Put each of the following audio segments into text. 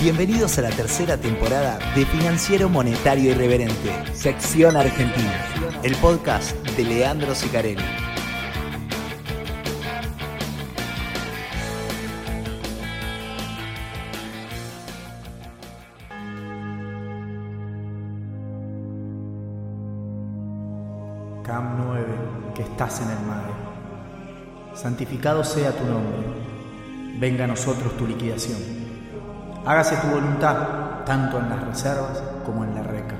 Bienvenidos a la tercera temporada de Financiero Monetario Irreverente, sección Argentina, el podcast de Leandro Sicarelli. Cam 9, que estás en el mar. Santificado sea tu nombre. Venga a nosotros tu liquidación. Hágase tu voluntad, tanto en las reservas como en la reca.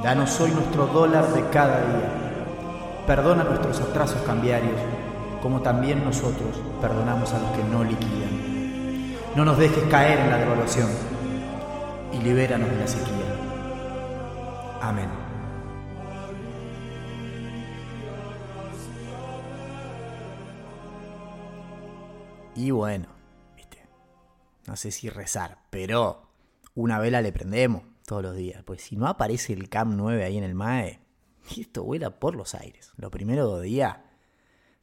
Danos hoy nuestro dólar de cada día. Perdona nuestros atrasos cambiarios, como también nosotros perdonamos a los que no liquidan. No nos dejes caer en la devaluación y libéranos de la sequía. Amén. Y bueno, no sé si rezar, pero una vela le prendemos todos los días. Pues si no aparece el CAM 9 ahí en el MAE, esto vuela por los aires. Los primeros dos días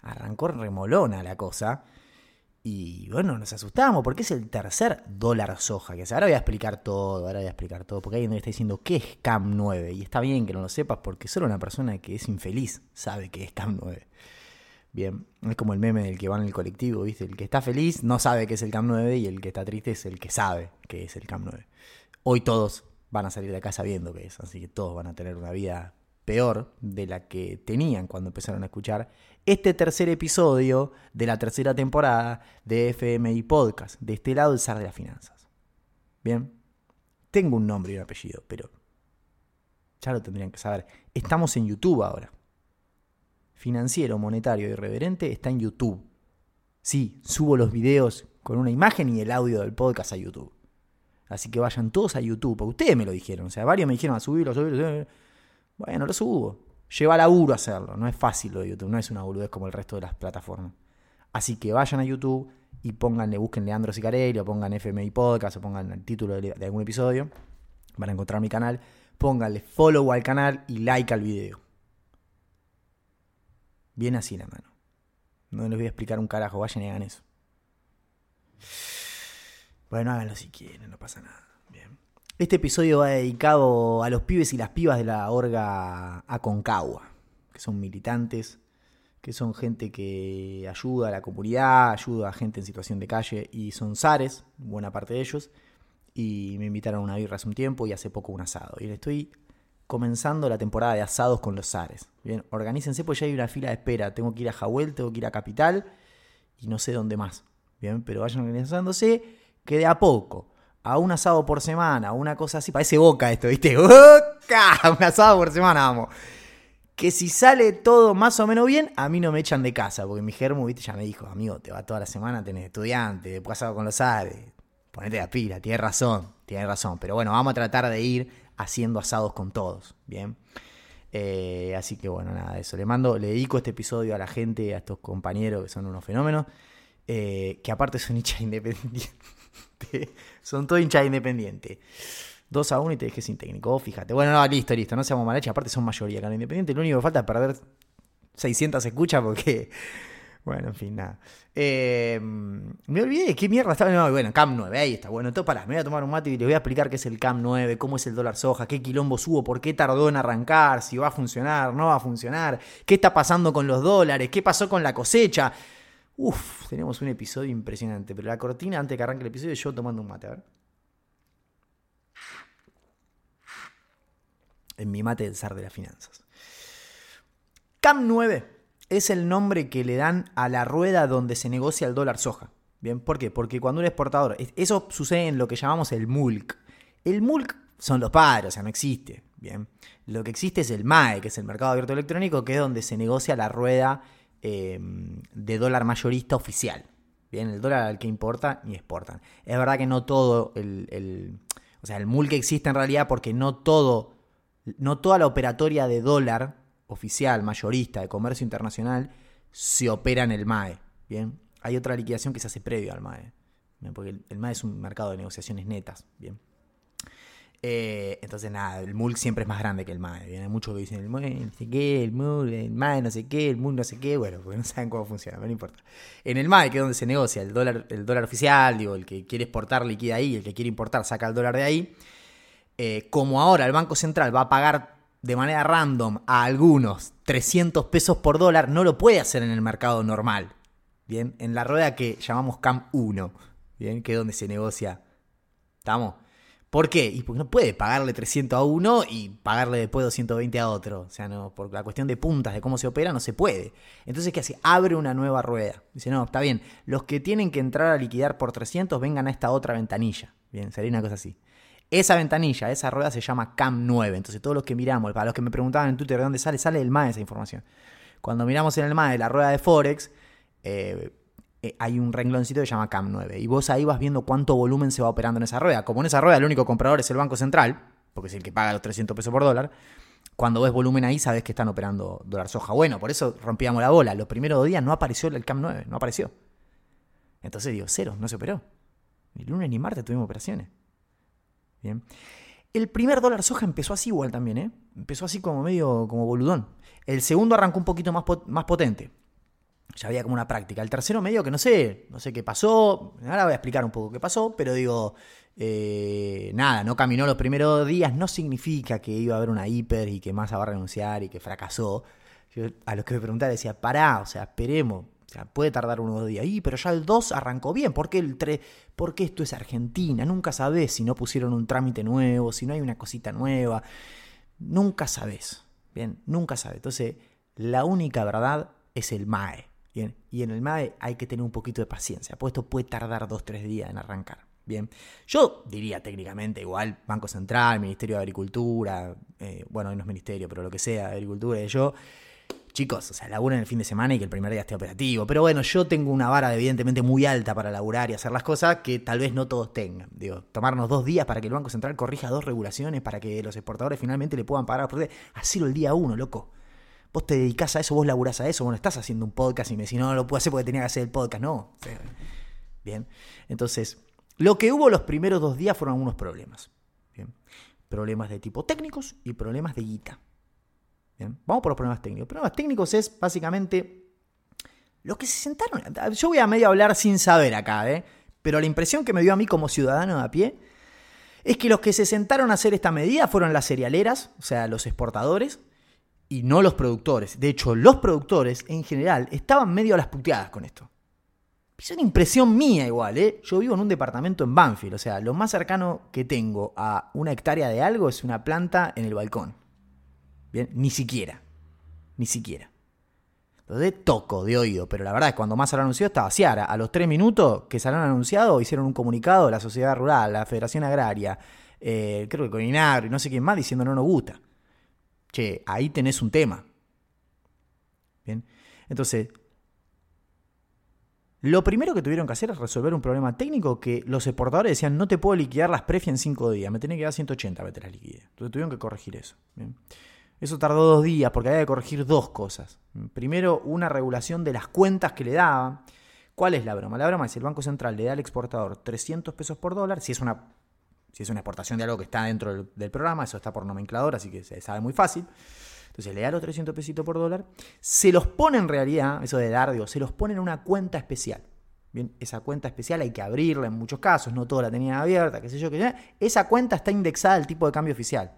arrancó remolona la cosa. Y bueno, nos asustamos porque es el tercer dólar soja. Que ahora voy a explicar todo, ahora voy a explicar todo. Porque alguien me está diciendo qué es CAM 9. Y está bien que no lo sepas porque solo una persona que es infeliz sabe que es CAM 9. Bien, es como el meme del que va en el colectivo, ¿viste? El que está feliz no sabe que es el CAM 9 y el que está triste es el que sabe que es el CAM 9. Hoy todos van a salir de acá sabiendo que es, así que todos van a tener una vida peor de la que tenían cuando empezaron a escuchar este tercer episodio de la tercera temporada de FMI Podcast, de este lado el zar de las finanzas. Bien, tengo un nombre y un apellido, pero ya lo tendrían que saber. Estamos en YouTube ahora financiero, monetario, irreverente está en YouTube. Sí, subo los videos con una imagen y el audio del podcast a YouTube. Así que vayan todos a YouTube, ustedes me lo dijeron. O sea, varios me dijeron a subirlo, subirlo. Bueno, lo subo. Lleva laburo hacerlo. No es fácil lo de YouTube, no es una boludez como el resto de las plataformas. Así que vayan a YouTube y pónganle, busquen Leandro Sicarelli o pongan FMI Podcast o pongan el título de, de algún episodio. Van a encontrar mi canal. Pónganle follow al canal y like al video. Bien así la mano. No les voy a explicar un carajo, vayan y hagan eso. Bueno, háganlo si quieren, no pasa nada. Bien. Este episodio va dedicado a los pibes y las pibas de la orga Aconcagua, que son militantes, que son gente que ayuda a la comunidad, ayuda a gente en situación de calle y son zares, buena parte de ellos. Y me invitaron a una birra hace un tiempo y hace poco un asado. Y le estoy comenzando la temporada de asados con los Zares. Bien, organícense, pues ya hay una fila de espera. Tengo que ir a Jahuel, tengo que ir a Capital y no sé dónde más. Bien, pero vayan organizándose que de a poco, a un asado por semana, una cosa así, parece boca esto, ¿viste? ¡Boca! Un asado por semana, vamos. Que si sale todo más o menos bien, a mí no me echan de casa, porque mi germo, viste, ya me dijo, amigo, te va toda la semana, tenés estudiante, después asado con los Zares, ponete la pila, tienes razón, tienes razón. Pero bueno, vamos a tratar de ir haciendo asados con todos, ¿bien? Eh, así que bueno, nada, eso. Le mando, le dedico este episodio a la gente, a estos compañeros que son unos fenómenos, eh, que aparte son hinchas independientes. son todos hinchas independientes. 2 a 1 y te dejé sin técnico, fíjate. Bueno, no, listo, listo, no seamos mal hechos, aparte son mayoría acá en Independiente. Lo único que falta es perder 600 escuchas porque bueno, en fin, nada. Eh, me olvidé de qué mierda estaba. No, bueno, CAM 9, ahí está. Bueno, entonces para, me voy a tomar un mate y les voy a explicar qué es el CAM 9, cómo es el dólar soja, qué quilombo subo, por qué tardó en arrancar, si va a funcionar, no va a funcionar, qué está pasando con los dólares, qué pasó con la cosecha. Uf, tenemos un episodio impresionante. Pero la cortina, antes que arranque el episodio, yo tomando un mate, a ver. En mi mate del zar de las finanzas. CAM 9 es el nombre que le dan a la rueda donde se negocia el dólar soja. ¿Bien? ¿Por qué? Porque cuando un exportador, eso sucede en lo que llamamos el MULC. El MULC son los paros, o sea, no existe. Bien. Lo que existe es el MAE, que es el mercado abierto electrónico, que es donde se negocia la rueda eh, de dólar mayorista oficial. Bien, el dólar al que importan y exportan. Es verdad que no todo el, el o sea, el MULC existe en realidad porque no todo, no toda la operatoria de dólar oficial, mayorista de comercio internacional, se opera en el MAE. Bien, hay otra liquidación que se hace previo al MAE, porque el, MAE es un mercado de negociaciones netas. Bien, Eh, entonces, nada, el MUL siempre es más grande que el MAE. Viene muchos que dicen el MUL, no sé qué, el MUL, el MAE, no sé qué, el MUL, no sé qué. Bueno, porque no saben cómo funciona, pero no importa. En el MAE, que es donde se negocia el dólar, el dólar oficial, digo, el que quiere exportar liquida ahí, el que quiere importar saca el dólar de ahí. Eh, como ahora el Banco Central va a pagar de manera random a algunos 300 pesos por dólar, no lo puede hacer en el mercado normal. Bien, en la rueda que llamamos CAM 1, bien, que es donde se negocia. ¿Estamos? ¿Por qué? Y porque no puede pagarle 300 a uno y pagarle después 220 a otro. O sea, no, por la cuestión de puntas, de cómo se opera, no se puede. Entonces, ¿qué hace? Abre una nueva rueda. Dice, no, está bien, los que tienen que entrar a liquidar por 300 vengan a esta otra ventanilla. Bien, sería una cosa así. Esa ventanilla, esa rueda se llama CAM 9. Entonces, todos los que miramos, para los que me preguntaban en Twitter de dónde sale, sale del MAE esa información. Cuando miramos en el MAE la rueda de Forex, eh, eh, hay un rengloncito que se llama CAM 9. Y vos ahí vas viendo cuánto volumen se va operando en esa rueda. Como en esa rueda el único comprador es el Banco Central, porque es el que paga los 300 pesos por dólar, cuando ves volumen ahí sabes que están operando dólar soja. Bueno, por eso rompíamos la bola. Los primeros días no apareció el CAM 9, no apareció. Entonces digo, cero, no se operó. Ni lunes ni martes tuvimos operaciones. Bien. El primer dólar soja empezó así igual también, ¿eh? Empezó así como medio como boludón. El segundo arrancó un poquito más, más potente ya había como una práctica. El tercero medio que no sé, no sé qué pasó, ahora voy a explicar un poco qué pasó, pero digo, eh, nada, no caminó los primeros días, no significa que iba a haber una hiper y que más va a renunciar y que fracasó. A los que me preguntaba decía, pará, o sea, esperemos, o sea, puede tardar unos días. Y, pero ya el 2 arrancó bien. ¿Por qué el 3? Porque esto es Argentina. Nunca sabes si no pusieron un trámite nuevo, si no hay una cosita nueva. Nunca sabes. Bien, nunca sabes. Entonces, la única verdad es el MAE. Bien, y en el MAE hay que tener un poquito de paciencia, pues esto puede tardar dos, tres días en arrancar. Bien, yo diría técnicamente igual Banco Central, Ministerio de Agricultura, eh, bueno, no es ministerio, pero lo que sea, Agricultura y yo, chicos, o sea, laburan el fin de semana y que el primer día esté operativo. Pero bueno, yo tengo una vara evidentemente muy alta para laburar y hacer las cosas que tal vez no todos tengan. Digo, tomarnos dos días para que el Banco Central corrija dos regulaciones para que los exportadores finalmente le puedan pagar. Hacerlo el día uno, loco vos te dedicás a eso, vos laburás a eso, vos no estás haciendo un podcast y me decís, no, no lo puedo hacer porque tenía que hacer el podcast, no. Bien, entonces, lo que hubo los primeros dos días fueron algunos problemas. Bien, problemas de tipo técnicos y problemas de guita. Vamos por los problemas técnicos. Problemas técnicos es básicamente lo que se sentaron. Yo voy a medio hablar sin saber acá, ¿eh? pero la impresión que me dio a mí como ciudadano de a pie es que los que se sentaron a hacer esta medida fueron las cerealeras, o sea, los exportadores, y no los productores. De hecho, los productores en general estaban medio a las puteadas con esto. Es una impresión mía igual, ¿eh? Yo vivo en un departamento en Banfield, o sea, lo más cercano que tengo a una hectárea de algo es una planta en el balcón. Bien, ni siquiera. Ni siquiera. de toco de oído, pero la verdad es que cuando más se lo anunció estaba Ciara. A los tres minutos que se han anunciado, hicieron un comunicado la sociedad rural, la Federación Agraria, eh, creo que Coninagro y no sé quién más, diciendo no nos gusta che, ahí tenés un tema. Bien, entonces, lo primero que tuvieron que hacer es resolver un problema técnico que los exportadores decían, no te puedo liquidar las prefias en 5 días, me tenés que dar 180 para que las liquide. Entonces tuvieron que corregir eso. Eso tardó dos días porque había que corregir dos cosas. Primero, una regulación de las cuentas que le daban. ¿Cuál es la broma? La broma es el Banco Central le da al exportador 300 pesos por dólar, si es una si es una exportación de algo que está dentro del, programa, eso está por nomenclador, así que se sabe muy fácil. Entonces le da los 300 pesitos por dólar, se los pone en realidad, eso de dar, digo, se los pone en una cuenta especial. Bien, esa cuenta especial hay que abrirla en muchos casos, no todos la tenían abierta, qué sé yo, qué. Esa cuenta está indexada al tipo de cambio oficial.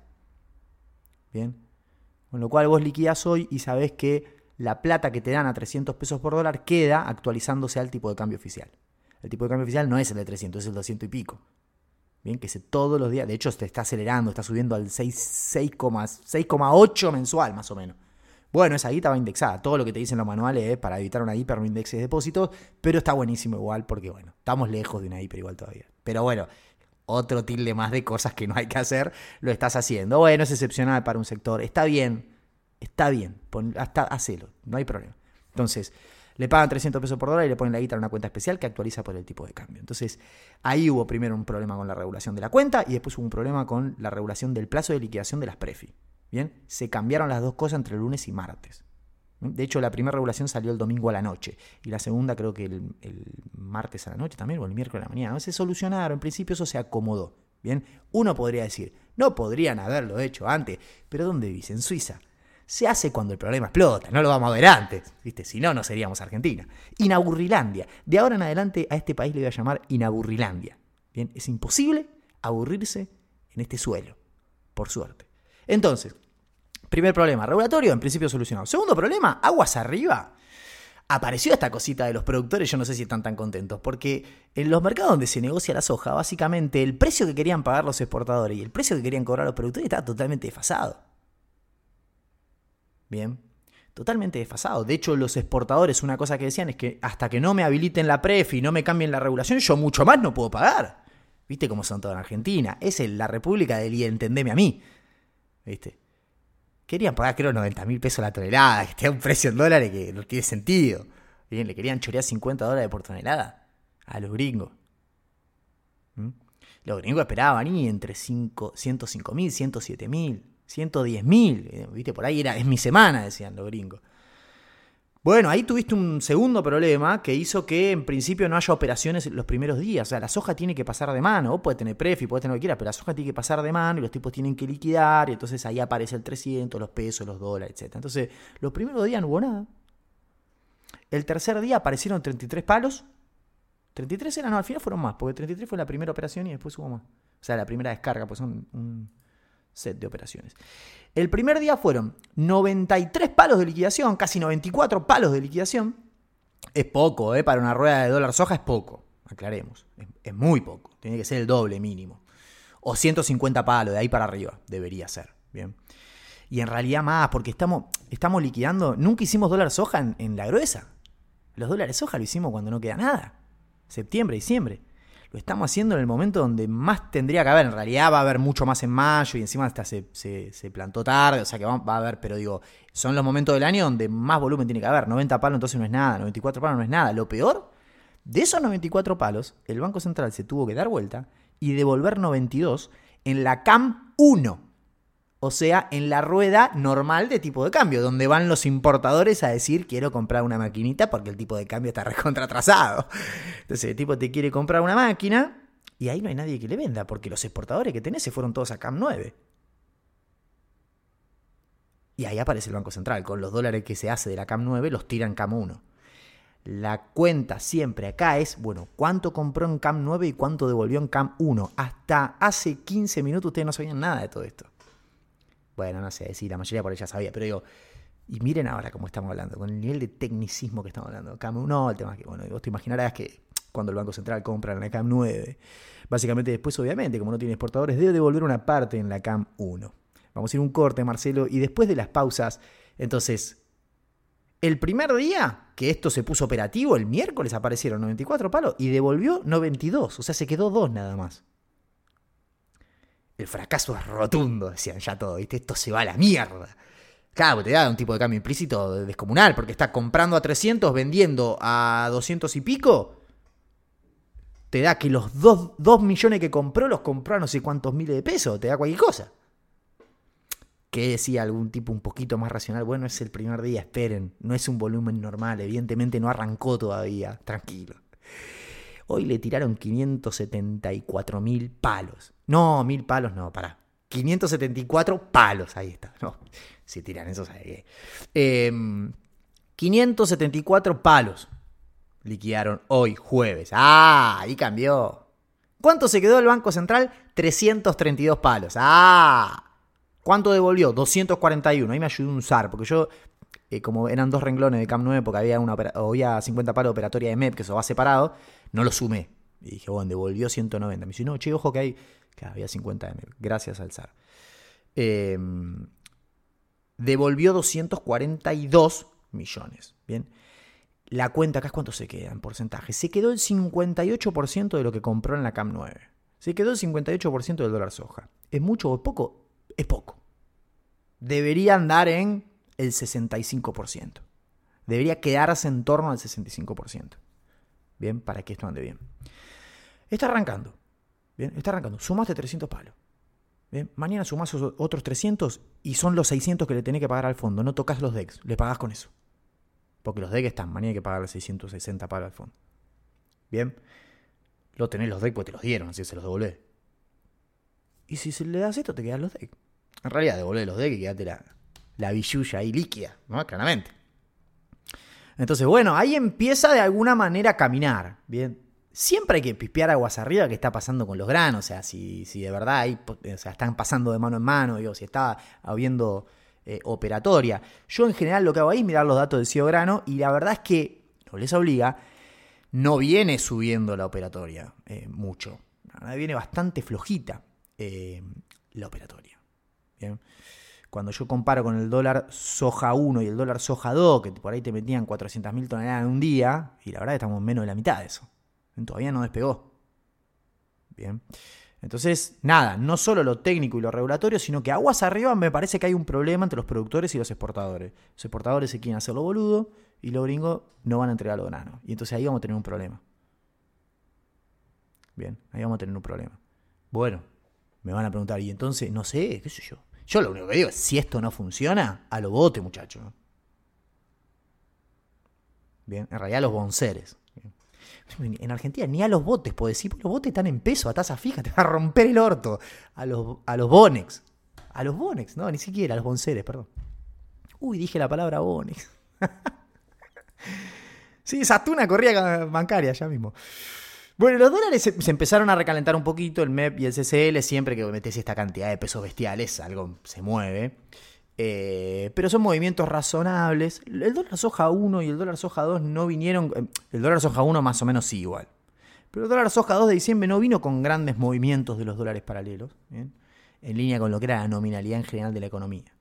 Bien, con lo cual vos liquidás hoy y sabés que la plata que te dan a 300 pesos por dólar queda actualizándose al tipo de cambio oficial. El tipo de cambio oficial no es el de 300, es el 200 y pico. Bien, que se todos los días, de hecho se está acelerando, está subiendo al 6,8 mensual más o menos. Bueno, esa guita va indexada. Todo lo que te dicen los manuales es para evitar una hiper no index de depósitos, pero está buenísimo igual porque, bueno, estamos lejos de una hiper igual todavía. Pero bueno, otro tilde más de cosas que no hay que hacer, lo estás haciendo. Bueno, es excepcional para un sector. Está bien, está bien, hasta hacelo, no hay problema. Entonces, le pagan 300 pesos por dólar y le ponen la guita en una cuenta especial que actualiza por el tipo de cambio. Entonces, ahí hubo primero un problema con la regulación de la cuenta y después hubo un problema con la regulación del plazo de liquidación de las prefi. Bien, se cambiaron las dos cosas entre lunes y martes. De hecho, la primera regulación salió el domingo a la noche y la segunda creo que el, martes a la noche también o el miércoles a la mañana. Se solucionaron, en principio eso se acomodó. Bien, uno podría decir, no podrían haberlo hecho antes, pero ¿dónde vivís? En Suiza. Se hace cuando el problema explota, no lo vamos a ver antes, ¿viste? Si no, no seríamos Argentina. Inaburrilandia. De ahora en adelante a este país le voy a llamar Inaburrilandia. Bien, es imposible aburrirse en este suelo, por suerte. Entonces, primer problema, regulatorio, en principio solucionado. Segundo problema, aguas arriba apareció esta cosita de los productores, yo no sé si están tan contentos, porque en los mercados donde se negocia la soja, básicamente el precio que querían pagar los exportadores y el precio que querían cobrar los productores estaba totalmente desfasado. Bien, totalmente desfasado. De hecho, los exportadores, una cosa que decían es que hasta que no me habiliten la PREF y no me cambien la regulación, yo mucho más no puedo pagar. ¿Viste cómo son todos en Argentina? Es la república del y entendeme a mí. ¿Viste? Querían pagar, creo, 90 mil pesos la tonelada, que tiene un precio en dólares que no tiene sentido. Bien, le querían chorear 50 dólares por tonelada a los gringos. ¿Mm? Los gringos esperaban y entre 5, 105 mil, 107 mil, 110 mil. Eh, ¿Viste? Por ahí era, es mi semana, decían los gringos. Bueno, ahí tuviste un segundo problema que hizo que en principio no haya operaciones los primeros días. O sea, la soja tiene que pasar de mano. Vos podés tener prefi, podés tener lo que quieras, pero la soja tiene que pasar de mano y los tipos tienen que liquidar. Y entonces ahí aparece el 300, los pesos, los dólares, etc. Entonces, los primeros días no hubo nada. El tercer día aparecieron 33 palos. 33 eran, no, al final fueron más, porque 33 fue la primera operación y después hubo más. O sea, la primera descarga, pues son un set de operaciones. El primer día fueron 93 palos de liquidación, casi 94 palos de liquidación. Es poco, ¿eh? Para una rueda de dólar soja es poco, aclaremos. Es, muy poco, tiene que ser el doble mínimo. O 150 palos, de ahí para arriba, debería ser. Bien. Y en realidad más, porque estamos, estamos liquidando. Nunca hicimos dólar soja en, en la gruesa. Los dólares soja lo hicimos cuando no queda nada. Septiembre, diciembre lo estamos haciendo en el momento donde más tendría que haber. En realidad va a haber mucho más en mayo y encima hasta se, plantó tarde, o sea que va, a haber, pero digo, son los momentos del año donde más volumen tiene que haber. 90 palos entonces no es nada, 94 palos no es nada. Lo peor, de esos 94 palos, el Banco Central se tuvo que dar vuelta y devolver 92 en la CAM 1 o sea, en la rueda normal de tipo de cambio, donde van los importadores a decir quiero comprar una maquinita porque el tipo de cambio está recontra atrasado. Entonces el tipo te quiere comprar una máquina y ahí no hay nadie que le venda, porque los exportadores que tenés se fueron todos a CAM 9. Y ahí aparece el Banco Central, con los dólares que se hace de la CAM 9 los tiran CAM 1. La cuenta siempre acá es, bueno, cuánto compró en CAM 9 y cuánto devolvió en CAM 1. Hasta hace 15 minutos ustedes no sabían nada de todo esto. Bueno, no sé, sí, la mayoría por ella sabía, pero digo, y miren ahora cómo estamos hablando, con el nivel de tecnicismo que estamos hablando. CAM 1, el tema que, bueno, vos te imaginarás que cuando el Banco Central compra en la CAM 9, básicamente después, obviamente, como no tiene exportadores, debe devolver una parte en la CAM 1. Vamos a ir un corte, Marcelo, y después de las pausas, entonces, el primer día que esto se puso operativo, el miércoles aparecieron 94 palos y devolvió 92, o sea, se quedó dos nada más. El fracaso es rotundo, decían ya todo, ¿viste? Esto se va a la mierda. Claro, te da un tipo de cambio implícito descomunal, porque está comprando a 300, vendiendo a 200 y pico. Te da que los 2, millones que compró los compró a no sé cuántos miles de pesos, te da cualquier cosa. ¿Qué decía algún tipo un poquito más racional? Bueno, es el primer día, esperen, no es un volumen normal, evidentemente no arrancó todavía, tranquilo. Hoy le tiraron 574 mil palos. No, mil palos no, para 574 palos, ahí está. No, si tiran eso, ¿sabes qué? 574 palos liquidaron hoy, jueves. Ah, ahí cambió. ¿Cuánto se quedó el Banco Central? 332 palos. Ah. ¿Cuánto devolvió? 241. Ahí me ayudó un SAR, porque yo, eh, como eran dos renglones de CAM 9, porque había, una, había 50 palos operatoria de MEP, que eso va separado, no lo sumé. Y dije, bueno, devolvió 190. Me dice, no, che, ojo que hay. Que había 50 M. Gracias al SAR. Em, devolvió 242 millones. Bien. La cuenta acá es cuánto se queda en porcentaje. Se quedó el 58% de lo que compró en la CAM 9. Se quedó el 58% del dólar soja. ¿Es mucho o es poco? Es poco. Debería andar en el 65%. Debería quedarse en torno al 65%. Bien, para que esto ande bien. Está arrancando. Bien, está arrancando. Sumaste 300 palos. Bien, mañana sumás otros 300 y son los 600 que le tenés que pagar al fondo. No tocas los DEX, le pagás con eso. Porque los DEX están, mañana hay que pagar 660 palos al fondo. Bien, lo tenés los DEX porque te los dieron, así se los devolvés. Y si se le das esto, te quedan los decks. En realidad, devolver los decks y quedate la, la billulla ahí líquida, ¿no? Claramente. Entonces, bueno, ahí empieza de alguna manera a caminar. Bien. Siempre hay que pispear aguas arriba qué está pasando con los granos. O sea, si, si de verdad ahí, o sea, están pasando de mano en mano, digo, si está habiendo eh, operatoria. Yo en general lo que hago ahí es mirar los datos del CEO grano y la verdad es que no les obliga, no viene subiendo la operatoria eh, mucho. Viene bastante flojita eh, la operatoria. Bien. Cuando yo comparo con el dólar soja 1 y el dólar soja 2, que por ahí te metían 400.000 toneladas en un día, y la verdad estamos menos de la mitad de eso. Todavía no despegó. Bien. Entonces, nada, no solo lo técnico y lo regulatorio, sino que aguas arriba me parece que hay un problema entre los productores y los exportadores. Los exportadores se quieren hacerlo boludo y los gringos no van a entregar los granos. Y entonces ahí vamos a tener un problema. Bien, ahí vamos a tener un problema. Bueno, me van a preguntar, y entonces, no sé, qué sé yo. Yo lo único que digo es, si esto no funciona, a lo bote, muchachos. Bien, en realidad los bonceres. En Argentina ni a los botes puedo decir, los botes están en peso, a tasa fija, te va a romper el orto. A los, a los bonex. A los bonex, no, ni siquiera, a los bonceres, perdón. Uy, dije la palabra bonex. sí, esa tuna corría bancaria ya mismo. Bueno, los dólares se, empezaron a recalentar un poquito, el MEP y el CCL, siempre que metes esta cantidad de pesos bestiales, algo se mueve. Eh, pero son movimientos razonables. El dólar soja 1 y el dólar soja 2 no vinieron. Eh, el dólar soja 1 más o menos sí igual. Pero el dólar soja 2 de diciembre no vino con grandes movimientos de los dólares paralelos, en línea con lo que era la nominalidad en general de la economía.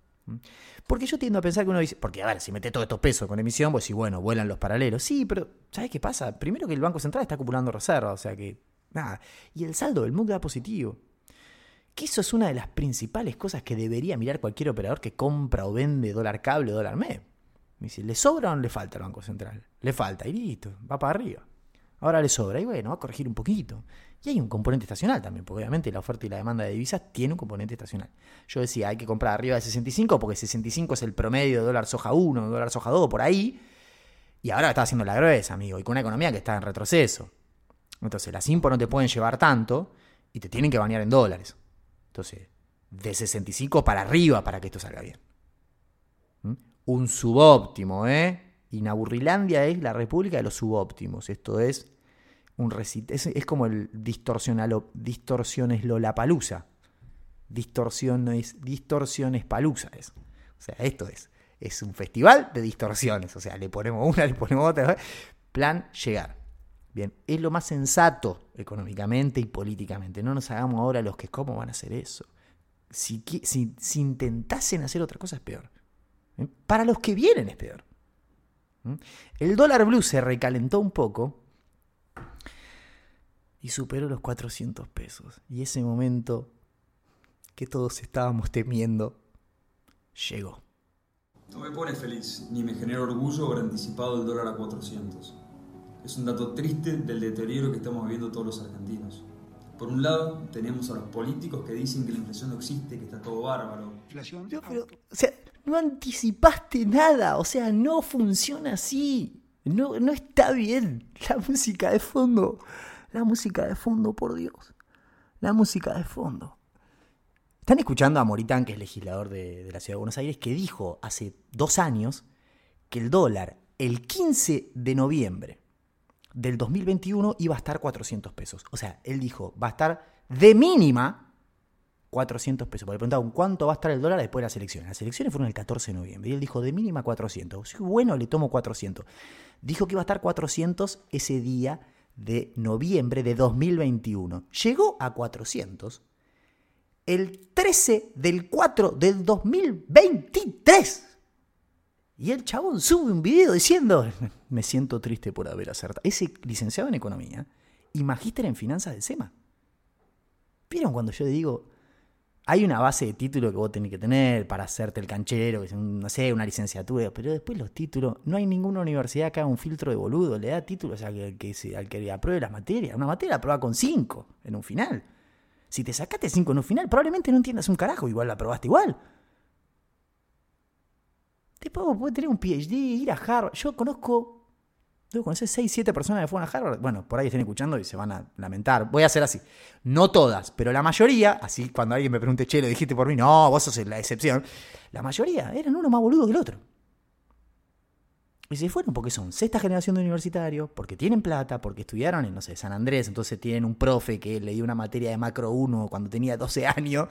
Porque yo tiendo a pensar que uno dice, porque a ver, si mete todos estos pesos con emisión, pues sí, bueno, vuelan los paralelos. Sí, pero ¿sabes qué pasa? Primero que el Banco Central está acumulando reservas, o sea que, nada. Y el saldo del MUC da positivo. Que eso es una de las principales cosas que debería mirar cualquier operador que compra o vende dólar cable o dólar MEP. Me dice, ¿le sobra o no le falta al Banco Central? Le falta, y listo, va para arriba. Ahora le sobra, y bueno, va a corregir un poquito. Y hay un componente estacional también, porque obviamente la oferta y la demanda de divisas tiene un componente estacional. Yo decía, hay que comprar arriba de 65, porque 65 es el promedio de dólar soja 1, dólar soja 2, por ahí. Y ahora está haciendo la gruesa, amigo, y con una economía que está en retroceso. Entonces, las impos no te pueden llevar tanto y te tienen que banear en dólares. Entonces, de 65 para arriba para que esto salga bien. ¿Mm? Un subóptimo, ¿eh? Y Naburrilandia es la república de los subóptimos. Esto es un es, es como el distorsiones Lollapalooza. Distorsiones, distorsiones palusa es. O sea, esto es. Es un festival de distorsiones. O sea, le ponemos una, le ponemos otra. Plan llegar. Bien, es lo más sensato económicamente y políticamente. No nos hagamos ahora los que cómo van a hacer eso. Si, si, intentasen hacer otra cosa es peor. Para los que vienen es peor. El dólar blue se recalentó un poco y superó los 400 pesos. Y ese momento que todos estábamos temiendo llegó. No me pone feliz, ni me genera orgullo haber anticipado el dólar a 400 es un dato triste del deterioro que estamos viviendo todos los argentinos. Por un lado, tenemos a los políticos que dicen que la inflación no existe, que está todo bárbaro. Inflación. pero, o sea, no anticipaste nada, o sea, no funciona así. No, no está bien. La música de fondo, la música de fondo, por Dios. La música de fondo. Están escuchando a Moritán, que es legislador de, la Ciudad de Buenos Aires, que dijo hace dos años que el dólar, el 15 de noviembre del 2021 iba a estar 400 pesos. O sea, él dijo, va a estar de mínima 400 pesos. Porque le preguntaban, ¿cuánto va a estar el dólar después de las elecciones? Las elecciones fueron el 14 de noviembre y él dijo, de mínima 400. Bueno, le tomo 400. Dijo que iba a estar 400 ese día de noviembre de 2021. Llegó a 400 el 13 del 4 del 2023. Y el chabón sube un video diciendo, me siento triste por haber acertado. Ese licenciado en economía y magíster en finanzas de SEMA. ¿Vieron cuando yo le digo, hay una base de título que vos tenés que tener para hacerte el canchero, no sé, una licenciatura, pero después los títulos, no hay ninguna universidad que haga un filtro de boludo, le da títulos al que, que, al que apruebe las materias. Una materia la prueba con 5 en un final. Si te sacaste 5 en un final, probablemente no entiendas un carajo, igual la aprobaste igual. Después vos podés tener un PhD, ir a Harvard. Yo conozco Debo conocer 6, 7 personas que fueron a Harvard. Bueno, por ahí estén escuchando y se van a lamentar. Voy a hacer así. No todas, pero la mayoría, así cuando alguien me pregunte, che, lo dijiste por mí, no, vos sos la excepción. La mayoría eran uno más boludo que el otro. Y se fueron porque son sexta generación de universitarios, porque tienen plata, porque estudiaron en, no sé, San Andrés, entonces tienen un profe que le dio una materia de macro 1 cuando tenía 12 años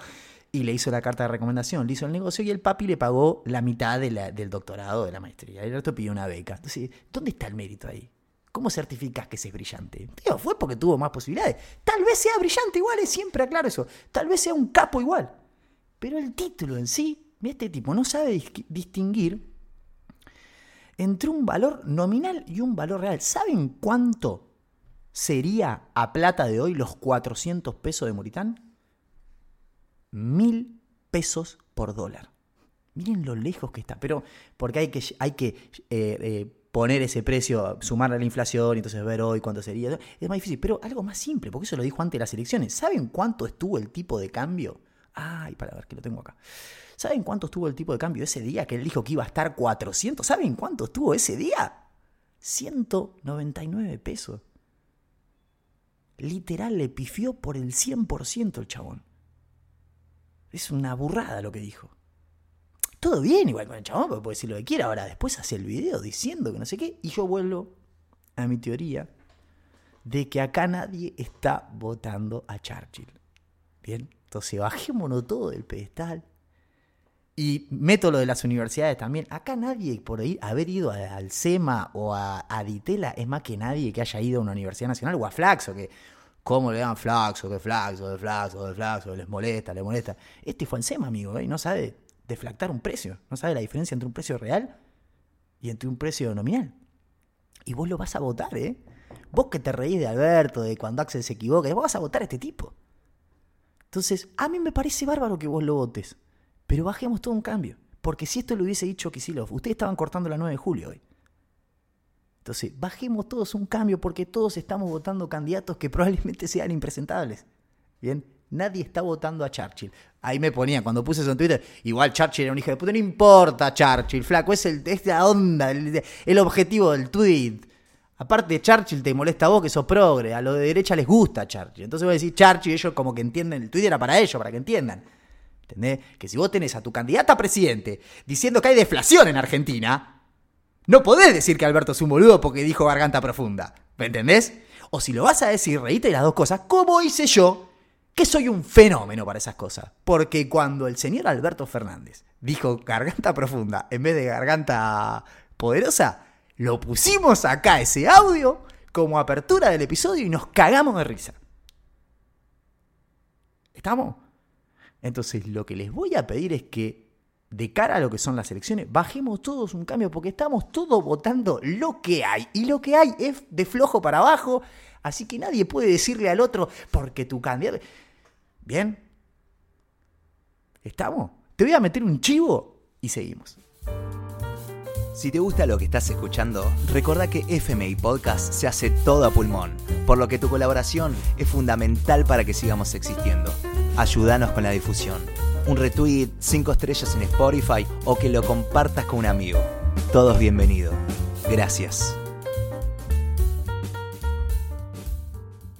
y le hizo la carta de recomendación, le hizo el negocio y el papi le pagó la mitad del doctorado, de la maestría. El resto pidió una beca. Entonces, ¿dónde está el mérito ahí? ¿Cómo certificas que ese es brillante? fue porque tuvo más posibilidades. Tal vez sea brillante igual, es siempre aclaro eso. Tal vez sea un capo igual. Pero el título en sí, este tipo no sabe distinguir entre un valor nominal y un valor real. ¿Saben cuánto sería a plata de hoy los 400 pesos de Moritán? Mil pesos por dólar. Miren lo lejos que está, pero porque hay que, hay que eh, eh, poner ese precio, sumarle a la inflación y entonces ver hoy cuánto sería. Es más difícil, pero algo más simple, porque eso lo dijo antes de las elecciones. ¿Saben cuánto estuvo el tipo de cambio? Ay, para ver que lo tengo acá. ¿Saben cuánto estuvo el tipo de cambio ese día que él dijo que iba a estar 400? ¿Saben cuánto estuvo ese día? 199 pesos. Literal le pifió por el 100% el chabón. Es una burrada lo que dijo. Todo bien igual con el chabón, porque puede decir lo que quiera. Ahora después hace el video diciendo que no sé qué. Y yo vuelvo a mi teoría de que acá nadie está votando a Churchill. Bien, entonces bajémonos todo del pedestal. Y meto lo de las universidades también. Acá nadie por haber ido al SEMA o a, a Ditela es más que nadie que haya ido a una universidad nacional o a Flaxo, que cómo le dan flaxo, que flaxo, de flaxo, de flaxo, les molesta, les molesta. Este fue en SEMA, amigo, ¿eh? no sabe deflactar un precio, no sabe la diferencia entre un precio real y entre un precio nominal. Y vos lo vas a votar, ¿eh? Vos que te reís de Alberto, de cuando Axel se equivoca, vos vas a votar a este tipo. Entonces, a mí me parece bárbaro que vos lo votes, pero bajemos todo un cambio. Porque si esto lo hubiese dicho Kisilov, ustedes estaban cortando la 9 de julio hoy. Entonces, bajemos todos un cambio porque todos estamos votando candidatos que probablemente sean impresentables. Bien, nadie está votando a Churchill. Ahí me ponía, cuando puse eso en Twitter, igual Churchill era un hijo de puta, no importa Churchill, flaco, es, el, es la onda, el, objetivo del tweet. Aparte Churchill te molesta a vos que sos progre, a lo de derecha les gusta Churchill. Entonces voy a decir Churchill, ellos como que entienden, el tweet era para ellos, para que entiendan. ¿Entendés? Que si vos tenés a tu candidata a presidente diciendo que hay deflación en Argentina, no podés decir que Alberto es un boludo porque dijo garganta profunda. ¿Me entendés? O si lo vas a decir, reíte las dos cosas, ¿cómo hice yo? Que soy un fenómeno para esas cosas. Porque cuando el señor Alberto Fernández dijo garganta profunda en vez de garganta poderosa, lo pusimos acá ese audio como apertura del episodio y nos cagamos de risa. ¿Estamos? Entonces lo que les voy a pedir es que de cara a lo que son las elecciones, bajemos todos un cambio porque estamos todos votando lo que hay. Y lo que hay es de flojo para abajo. Así que nadie puede decirle al otro, porque tu candidato... Bien. ¿Estamos? Te voy a meter un chivo y seguimos. Si te gusta lo que estás escuchando, recuerda que FMI Podcast se hace todo a pulmón, por lo que tu colaboración es fundamental para que sigamos existiendo. Ayúdanos con la difusión un retweet, cinco estrellas en Spotify o que lo compartas con un amigo. Todos bienvenidos. Gracias.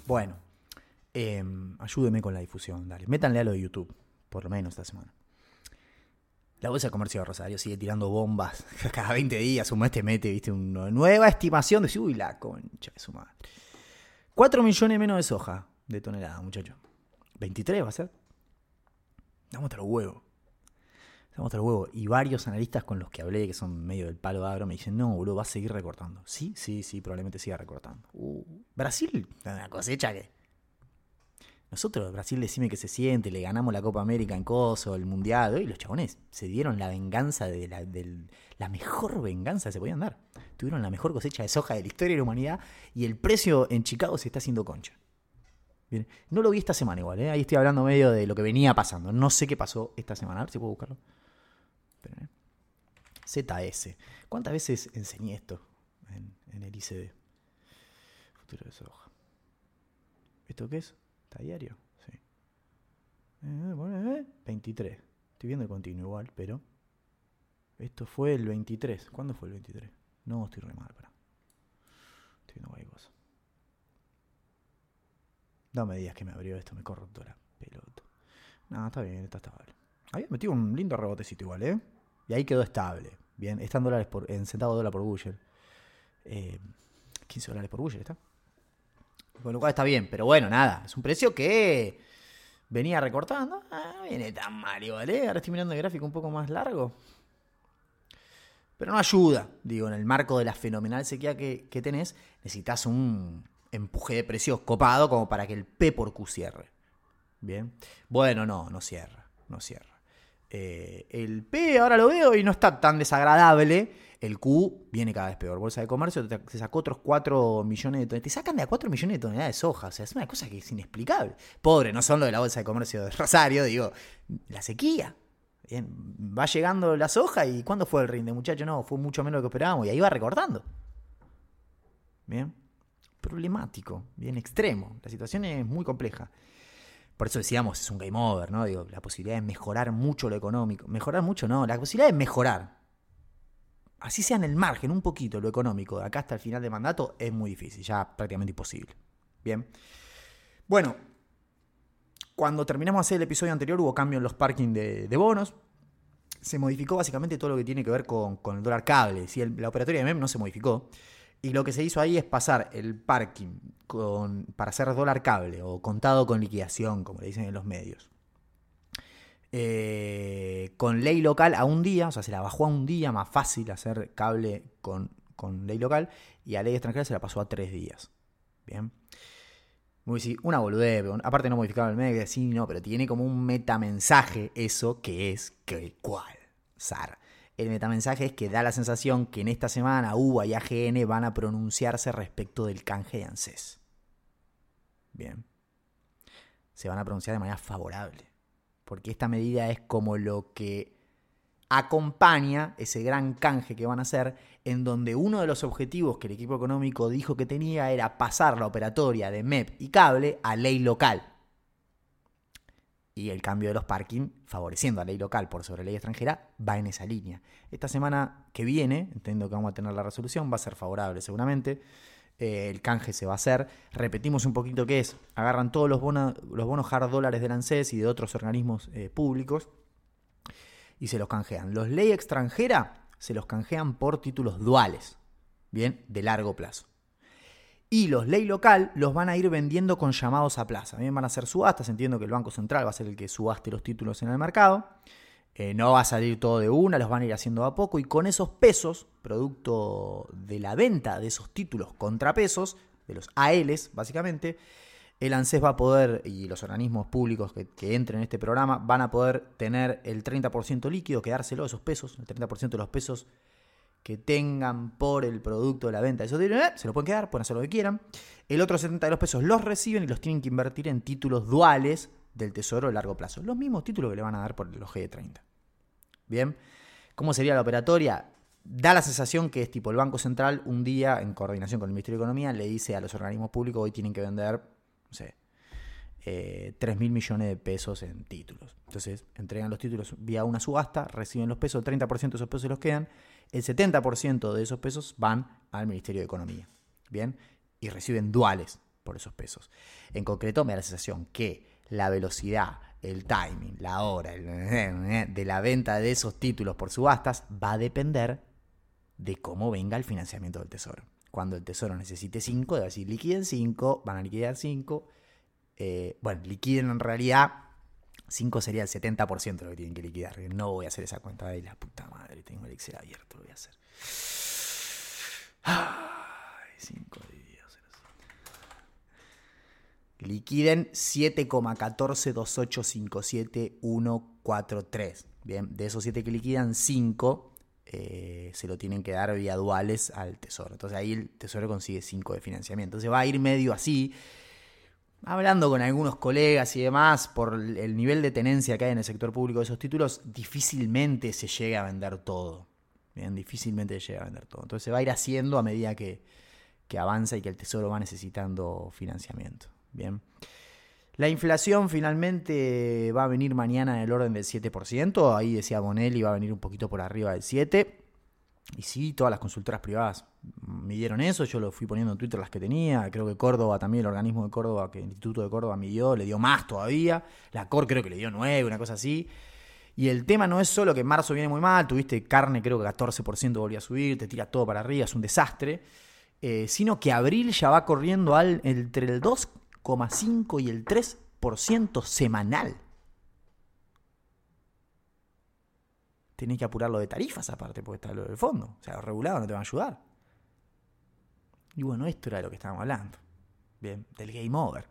Bueno, em, ayúdeme con la difusión, dale. Métanle a lo de YouTube, por lo menos esta semana. La Bolsa de Comercio de Rosario sigue tirando bombas. Cada 20 días, un mes te mete, viste, una nueva estimación de, uy, la concha de su madre. 4 millones menos de soja de tonelada, muchacho. 23 va a ser. Damos hasta los huevos. Damos hasta los huevos. Y varios analistas con los que hablé, que son medio del palo de agro, me dicen, no, boludo, va a seguir recortando. Sí, sí, sí, probablemente siga recortando. Uh, Brasil, una cosecha que... Nosotros, Brasil, decime que se siente, le ganamos la Copa América en Coso, el Mundial, y los chabones se dieron la venganza de la, la mejor venganza que se podían dar. Tuvieron la mejor cosecha de soja de la historia de la humanidad y el precio en Chicago se está haciendo concha. No lo vi esta semana igual, ¿eh? ahí estoy hablando medio de lo que venía pasando. No sé qué pasó esta semana, a ver si puedo buscarlo. ¿eh? ZS. ¿Cuántas veces enseñé esto en, el ICD? Futuro de soja. ¿Esto qué es? ¿Está diario? Sí. 23. Eh, estoy viendo el continuo igual, pero... Esto fue el 23. ¿Cuándo fue el 23? No, estoy re mal, para. Estoy viendo cualquier cosa. No me digas que me abrió esto, me corrupto la pelota. No, está bien, está estable. Había metido un lindo rebotecito igual, ¿eh? Y ahí quedó estable. Bien, está en dólares por, en centavos de dólar por Buller. Eh, 15 dólares por Buller está. Con lo cual está bien, pero bueno, nada. Es un precio que venía recortando. Ah, viene tan mal igual, ¿eh? Ahora estoy mirando el gráfico un poco más largo. Pero no ayuda. Digo, en el marco de la fenomenal sequía que, que tenés, necesitas un empuje de precios copado como para que el P por Q cierre. Bien. Bueno, no, no cierra. No cierra. Eh, el P ahora lo veo y no está tan desagradable. El Q viene cada vez peor. Bolsa de Comercio te, te sacó otros 4 millones de toneladas. Te sacan de a 4 millones de toneladas de soja. O sea, es una cosa que es inexplicable. Pobre, no son lo de la Bolsa de Comercio de Rosario, digo, la sequía. Bien, va llegando la soja y ¿cuándo fue el rinde, muchacho? No, fue mucho menos de lo que esperábamos y ahí va recortando. Bien, problemático, bien extremo. La situación es muy compleja. Por eso decíamos, es un game over, ¿no? Digo, la posibilidad de mejorar mucho lo económico. Mejorar mucho, no, la posibilidad de mejorar. Así sea en el margen, un poquito lo económico, de acá hasta el final de mandato, es muy difícil, ya prácticamente imposible. Bien. Bueno, cuando terminamos de hacer el episodio anterior hubo cambio en los parking de, bonos. Se modificó básicamente todo lo que tiene que ver con, el dólar cable. El, la operatoria de MEM no se modificó. Y lo que se hizo ahí es pasar el parking con, para hacer dólar cable o contado con liquidación, como le dicen en los medios. Eh, con ley local a un día, o sea, se la bajó a un día, más fácil hacer cable con, con ley local, y a ley extranjera se la pasó a tres días. Bien. Muy sí, una boludez, aparte no modificaron el medio, sí, no, pero tiene como un metamensaje eso que es que cuál, SAR. El metamensaje es que da la sensación que en esta semana UBA y AGN van a pronunciarse respecto del canje de ANSES. Bien. Se van a pronunciar de manera favorable. Porque esta medida es como lo que acompaña ese gran canje que van a hacer, en donde uno de los objetivos que el equipo económico dijo que tenía era pasar la operatoria de MEP y cable a ley local. Y el cambio de los parking, favoreciendo a ley local por sobre ley extranjera, va en esa línea. Esta semana que viene, entiendo que vamos a tener la resolución, va a ser favorable seguramente. Eh, el canje se va a hacer. Repetimos un poquito qué es. Agarran todos los bonos, los hard dólares del ANSES y de otros organismos eh, públicos y se los canjean. Los ley extranjera se los canjean por títulos duales, bien, de largo plazo. Y los ley local los van a ir vendiendo con llamados a plaza. Bien, van a ser subastas. Entiendo que el Banco Central va a ser el que subaste los títulos en el mercado. Eh, no va a salir todo de una, los van a ir haciendo a poco. Y con esos pesos, producto de la venta de esos títulos contra pesos, de los ALs básicamente, el ANSES va a poder, y los organismos públicos que, que, entren en este programa, van a poder tener el 30% líquido, quedárselo esos pesos, el 30% de los pesos que tengan por el producto de la venta esos títulos, se lo pueden quedar, pueden hacer lo que quieran. El otro 70 de los pesos los reciben y los tienen que invertir en títulos duales del tesoro de largo plazo. Los mismos títulos que le van a dar por los G30. Bien, ¿cómo sería la operatoria? Da la sensación que es tipo el Banco Central un día, en coordinación con el Ministerio de Economía, le dice a los organismos públicos hoy tienen que vender no sé, eh, 3 mil millones de pesos en títulos. Entonces, entregan los títulos vía una subasta, reciben los pesos, el 30% de esos pesos se los quedan, el 70% de esos pesos van al Ministerio de Economía. Bien, y reciben duales por esos pesos. En concreto, me da la sensación que la velocidad, el timing, la hora el, de la venta de esos títulos por subastas va a depender de cómo venga el financiamiento del Tesoro cuando el tesoro necesite 5, debe decir liquiden 5, van a liquidar 5. Eh, bueno, liquiden en realidad 5 sería el 70% de lo que tienen que liquidar. No voy a hacer esa cuenta de la puta madre, tengo el Excel abierto, lo voy a hacer. Ay, 5 divididos Liquiden 7,142857143. Bien, de esos 7 que liquidan, 5 eh, se lo tienen que dar vía duales al tesoro. Entonces ahí el tesoro consigue 5 de financiamiento. Entonces va a ir medio así, hablando con algunos colegas y demás, por el nivel de tenencia que hay en el sector público de esos títulos, difícilmente se llega a vender todo. Bien, difícilmente se llega a vender todo. Entonces se va a ir haciendo a medida que, que avanza y que el tesoro va necesitando financiamiento. Bien. La inflación finalmente va a venir mañana en el orden del 7%. Ahí decía Bonelli, va a venir un poquito por arriba del 7%. Y sí, todas las consultoras privadas midieron eso, yo lo fui poniendo en Twitter las que tenía, creo que Córdoba también, el organismo de Córdoba, que el Instituto de Córdoba midió, le dio más todavía, la COR creo que le dio 9, una cosa así. Y el tema no es solo que marzo viene muy mal, tuviste carne, creo que 14% volvió a subir, te tira todo para arriba, es un desastre, eh, sino que abril ya va corriendo al, entre el 2,5 y el 3% semanal. Tenés que apurar lo de tarifas aparte, porque está lo del fondo. O sea, los regulados no te van a ayudar. Y bueno, esto era lo que estábamos hablando. Bien, del game over.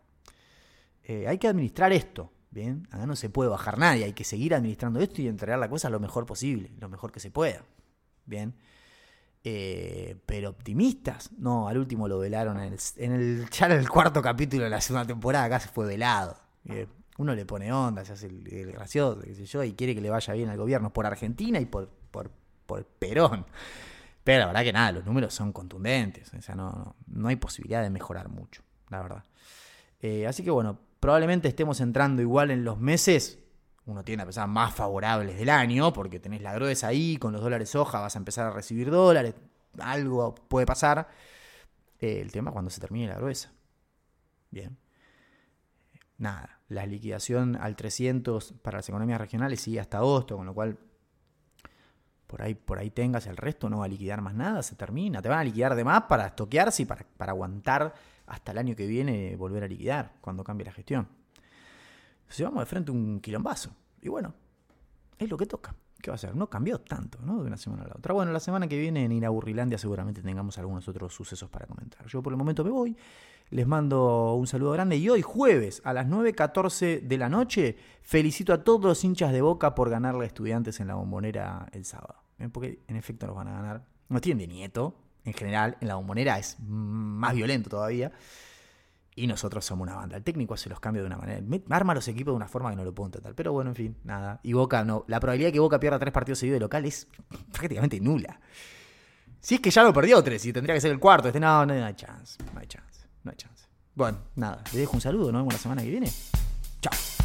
Eh, hay que administrar esto. Bien, acá no se puede bajar nadie, hay que seguir administrando esto y entregar la cosa lo mejor posible, lo mejor que se pueda. Bien. Eh, pero optimistas, no, al último lo velaron en el, en el, ya en el cuarto capítulo de la segunda temporada, acá se fue velado. Bien uno le pone onda, se hace el, gracioso, qué sé yo, y quiere que le vaya bien al gobierno por Argentina y por, por, por Perón. Pero la verdad que nada, los números son contundentes, o sea, no, no, hay posibilidad de mejorar mucho, la verdad. Eh, así que bueno, probablemente estemos entrando igual en los meses, uno tiene a pensar más favorables del año, porque tenés la gruesa ahí, con los dólares hoja vas a empezar a recibir dólares, algo puede pasar. Eh, el tema cuando se termine la gruesa. Bien. Nada la liquidación al 300 para las economías regionales sigue hasta agosto, con lo cual por ahí, por ahí tengas el resto, no va a liquidar más nada, se termina. Te van a liquidar de más para estoquearse y para, para aguantar hasta el año que viene volver a liquidar cuando cambie la gestión. Si vamos de frente un quilombazo. Y bueno, es lo que toca. ¿Qué va a hacer? No cambió tanto, ¿no? De una semana a la otra. Bueno, la semana que viene en Inaburrilandia seguramente tengamos algunos otros sucesos para comentar. Yo por el momento me voy. Les mando un saludo grande y hoy jueves a las 9.14 de la noche felicito a todos los hinchas de Boca por ganarle a estudiantes en la bombonera el sábado. Porque en efecto los van a ganar. No tienen de nieto, en general, en la bombonera es más violento todavía. Y nosotros somos una banda. El técnico hace los cambios de una manera. Arma los equipos de una forma que no lo puedo entender. Pero bueno, en fin, nada. Y Boca no. La probabilidad de que Boca pierda tres partidos seguidos de local es prácticamente nula. Si es que ya lo perdió tres y tendría que ser el cuarto. Este no, no hay chance. No hay chance no hay chance. Bueno, nada, le dejo un saludo, nos vemos la semana que viene. Chao.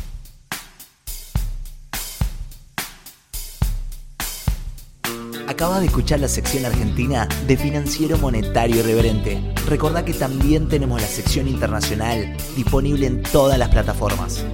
Acaba de escuchar la sección argentina de Financiero Monetario Irreverente. Recordá que también tenemos la sección internacional disponible en todas las plataformas.